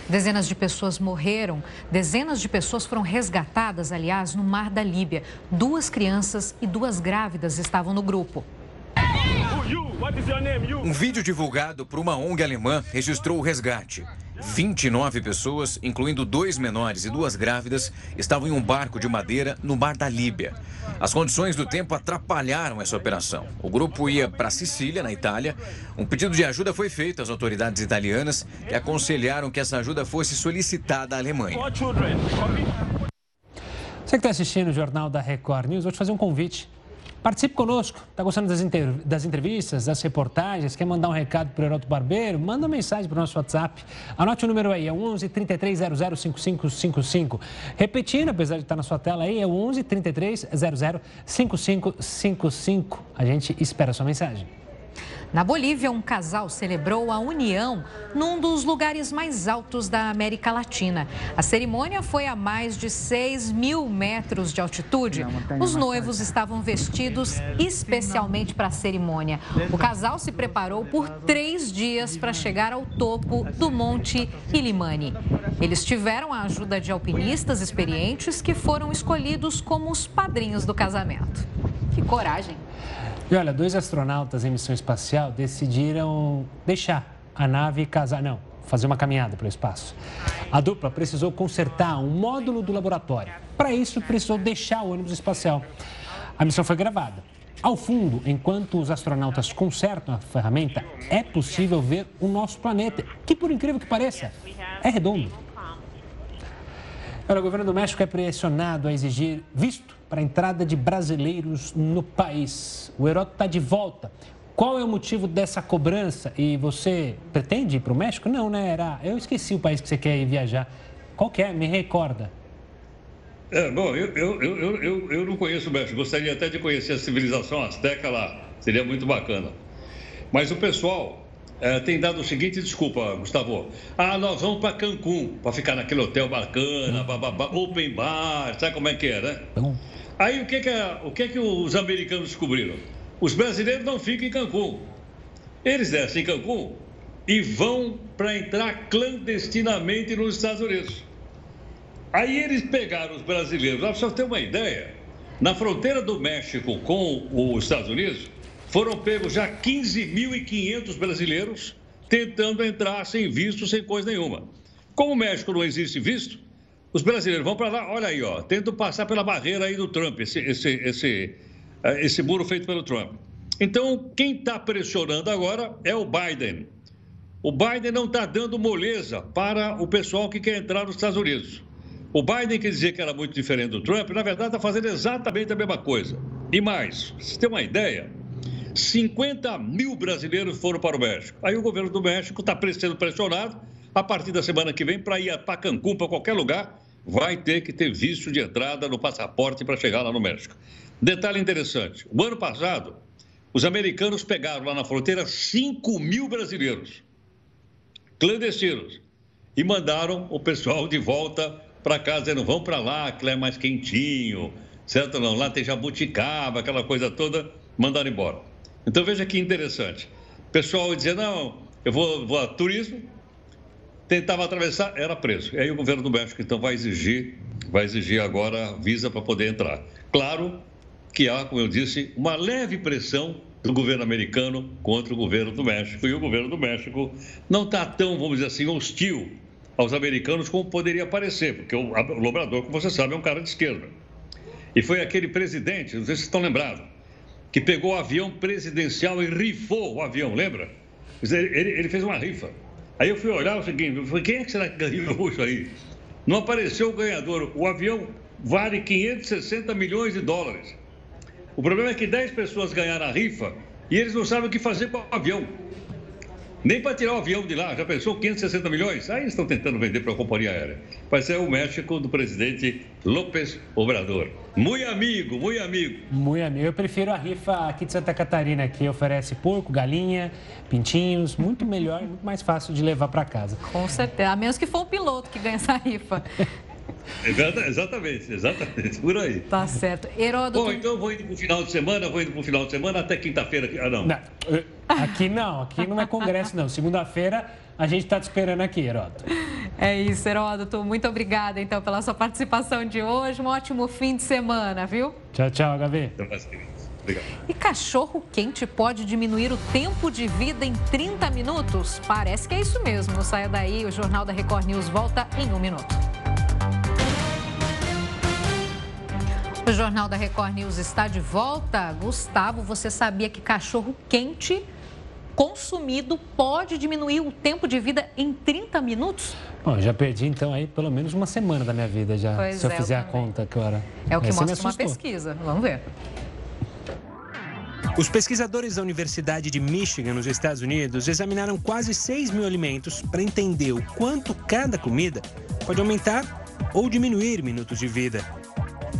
Dezenas de pessoas morreram, dezenas de pessoas foram resgatadas, aliás, no mar da Líbia. Duas crianças e duas grávidas estavam no grupo. Um vídeo divulgado por uma ONG alemã registrou o resgate. 29 pessoas, incluindo dois menores e duas grávidas, estavam em um barco de madeira no mar da Líbia. As condições do tempo atrapalharam essa operação. O grupo ia para Sicília, na Itália. Um pedido de ajuda foi feito às autoridades italianas, que aconselharam que essa ajuda fosse solicitada à Alemanha. Você que está assistindo o Jornal da Record News, vou te fazer um convite. Participe conosco. Está gostando das, das, entrevistas, das reportagens? Quer mandar um recado para o Heroto Barbeiro? Manda uma mensagem para o nosso WhatsApp. Anote o número aí, é 11 3300 5555. Repetindo, apesar de estar na sua tela aí, é 11 3300 5555. A gente espera a sua mensagem. Na Bolívia, um casal celebrou a união num dos lugares mais altos da América Latina. A cerimônia foi a mais de 6 mil metros de altitude. Os noivos estavam vestidos especialmente para a cerimônia. O casal se preparou por três dias para chegar ao topo do Monte Ilimani. Eles tiveram a ajuda de alpinistas experientes que foram escolhidos como os padrinhos do casamento. Que coragem! E olha, dois astronautas em missão espacial decidiram deixar a nave casar, não, fazer uma caminhada pelo espaço. A dupla precisou consertar um módulo do laboratório. Para isso, precisou deixar o ônibus espacial. A missão foi gravada. Ao fundo, enquanto os astronautas consertam a ferramenta, é possível ver o nosso planeta, que por incrível que pareça, é redondo. Olha, o governo do México é pressionado a exigir visto para a entrada de brasileiros no país. O Heródoto está de volta. Qual é o motivo dessa cobrança? E você pretende ir para o México? Não, né? Era... Eu esqueci o país que você quer ir viajar. Qual que é? Me recorda. É, bom, eu, eu, eu, eu, eu não conheço o México. Gostaria até de conhecer a civilização azteca lá. Seria muito bacana. Mas o pessoal é, tem dado o seguinte desculpa, Gustavo. Ah, nós vamos para Cancún, para ficar naquele hotel bacana, bababá, open bar, sabe como é que é, né? Aí o que que, o que que os americanos descobriram? Os brasileiros não ficam em Cancún. Eles descem em Cancún e vão para entrar clandestinamente nos Estados Unidos. Aí eles pegaram os brasileiros, para você ter uma ideia, na fronteira do México com os Estados Unidos, foram pegos já 15.500 brasileiros tentando entrar sem visto, sem coisa nenhuma. Como o México não existe visto, os brasileiros vão para lá, olha aí, ó, tentam passar pela barreira aí do Trump, esse, esse, esse, eh, esse muro feito pelo Trump. Então, quem está pressionando agora é o Biden. O Biden não está dando moleza para o pessoal que quer entrar nos Estados Unidos. O Biden, que dizia que era muito diferente do Trump, na verdade está fazendo exatamente a mesma coisa. E mais, pra vocês terem uma ideia, 50 mil brasileiros foram para o México. Aí o governo do México está sendo pressionado, a partir da semana que vem, para ir para Cancún, para qualquer lugar, vai ter que ter visto de entrada no passaporte para chegar lá no México. Detalhe interessante: o ano passado, os americanos pegaram lá na fronteira 5 mil brasileiros, clandestinos, e mandaram o pessoal de volta para casa, dizendo: vão para lá, que lá é mais quentinho, certo? Não, lá tem jabuticaba, aquela coisa toda, mandaram embora. Então veja que interessante. O pessoal dizia: não, eu vou, vou a turismo, tentava atravessar, era preso. E aí o governo do México, então, vai exigir, vai exigir agora visa para poder entrar. Claro que há, como eu disse, uma leve pressão do governo americano contra o governo do México. E o governo do México não está tão, vamos dizer assim, hostil aos americanos como poderia parecer, porque o Lobrador, como você sabe, é um cara de esquerda. E foi aquele presidente, não sei se vocês estão lembrados, que pegou o avião presidencial e rifou o avião, lembra? Ele, ele fez uma rifa. Aí eu fui olhar o seguinte, eu falei, quem é que será que ganhou isso aí? Não apareceu o ganhador. O avião vale 560 milhões de dólares. O problema é que 10 pessoas ganharam a rifa e eles não sabem o que fazer com o avião. Nem para tirar o avião de lá, já pensou 560 milhões? Aí estão tentando vender para a companhia aérea. Vai ser o México do presidente López Obrador. Muito amigo, muito amigo. Muito amigo. Eu prefiro a rifa aqui de Santa Catarina, que oferece porco, galinha, pintinhos. Muito melhor e muito mais fácil de levar para casa. Com certeza. A menos que for o piloto que ganha essa rifa. Exatamente, exatamente, por aí. Tá certo. Heródoto... Bom, então eu vou indo para o final de semana, vou indo para o final de semana até quinta-feira. Ah, não. não. Aqui não, aqui não é congresso, não. Segunda-feira a gente está te esperando aqui, Heródoto. É isso, Heródoto. Muito obrigada, então, pela sua participação de hoje. Um ótimo fim de semana, viu? Tchau, tchau, Gabi. Obrigado. E cachorro quente pode diminuir o tempo de vida em 30 minutos? Parece que é isso mesmo. Saia daí, o Jornal da Record News volta em um minuto. O Jornal da Record News está de volta. Gustavo, você sabia que cachorro quente consumido pode diminuir o tempo de vida em 30 minutos? Bom, já perdi então aí pelo menos uma semana da minha vida já, pois se eu é, fizer eu a conta agora. É o que Essa mostra uma pesquisa. Vamos ver. Os pesquisadores da Universidade de Michigan, nos Estados Unidos, examinaram quase 6 mil alimentos para entender o quanto cada comida pode aumentar ou diminuir minutos de vida.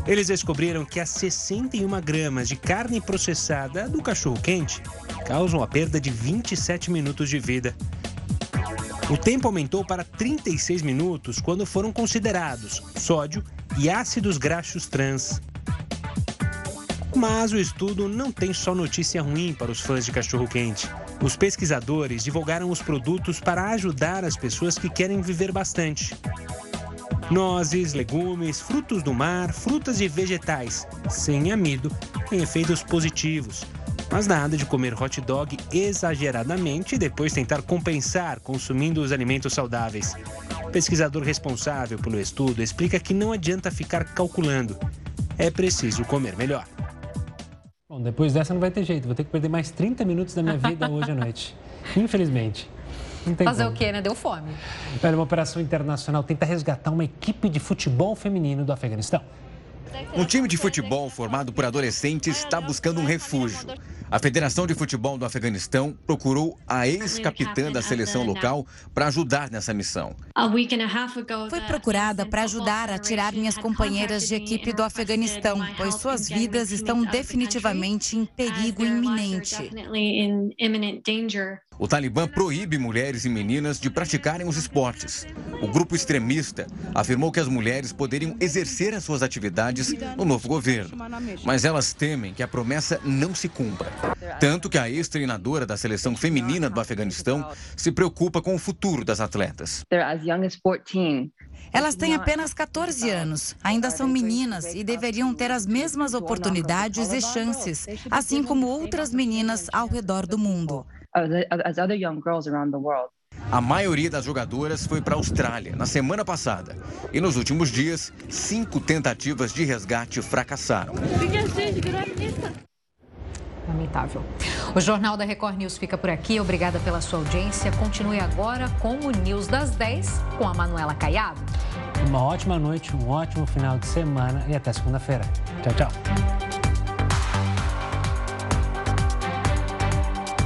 Eles descobriram que as 61 gramas de carne processada do cachorro-quente causam a perda de 27 minutos de vida. O tempo aumentou para 36 minutos quando foram considerados sódio e ácidos graxos trans. Mas o estudo não tem só notícia ruim para os fãs de cachorro-quente. Os pesquisadores divulgaram os produtos para ajudar as pessoas que querem viver bastante. Nozes, legumes, frutos do mar, frutas e vegetais sem amido têm efeitos positivos. Mas nada de comer hot dog exageradamente e depois tentar compensar consumindo os alimentos saudáveis. O pesquisador responsável pelo estudo explica que não adianta ficar calculando. É preciso comer melhor. Bom, depois dessa não vai ter jeito. Vou ter que perder mais 30 minutos da minha vida hoje à noite. Infelizmente. Fazer como. o quê, né? Deu fome. Olha, uma operação internacional tenta resgatar uma equipe de futebol feminino do Afeganistão. Um time de futebol formado por adolescentes está buscando um refúgio. A Federação de Futebol do Afeganistão procurou a ex-capitã da seleção local para ajudar nessa missão. Fui procurada para ajudar a tirar minhas companheiras de equipe do Afeganistão, pois suas vidas estão definitivamente em perigo iminente. O Talibã proíbe mulheres e meninas de praticarem os esportes. O grupo extremista afirmou que as mulheres poderiam exercer as suas atividades no novo governo, mas elas temem que a promessa não se cumpra. Tanto que a ex-treinadora da seleção feminina do Afeganistão se preocupa com o futuro das atletas. Elas têm apenas 14 anos, ainda são meninas e deveriam ter as mesmas oportunidades e chances, assim como outras meninas ao redor do mundo as other young girls around the world. A maioria das jogadoras foi para a Austrália na semana passada. E nos últimos dias, cinco tentativas de resgate fracassaram. Lamentável. O Jornal da Record News fica por aqui. Obrigada pela sua audiência. Continue agora com o News das 10 com a Manuela Caiado. Uma ótima noite, um ótimo final de semana e até segunda-feira. Tchau, tchau.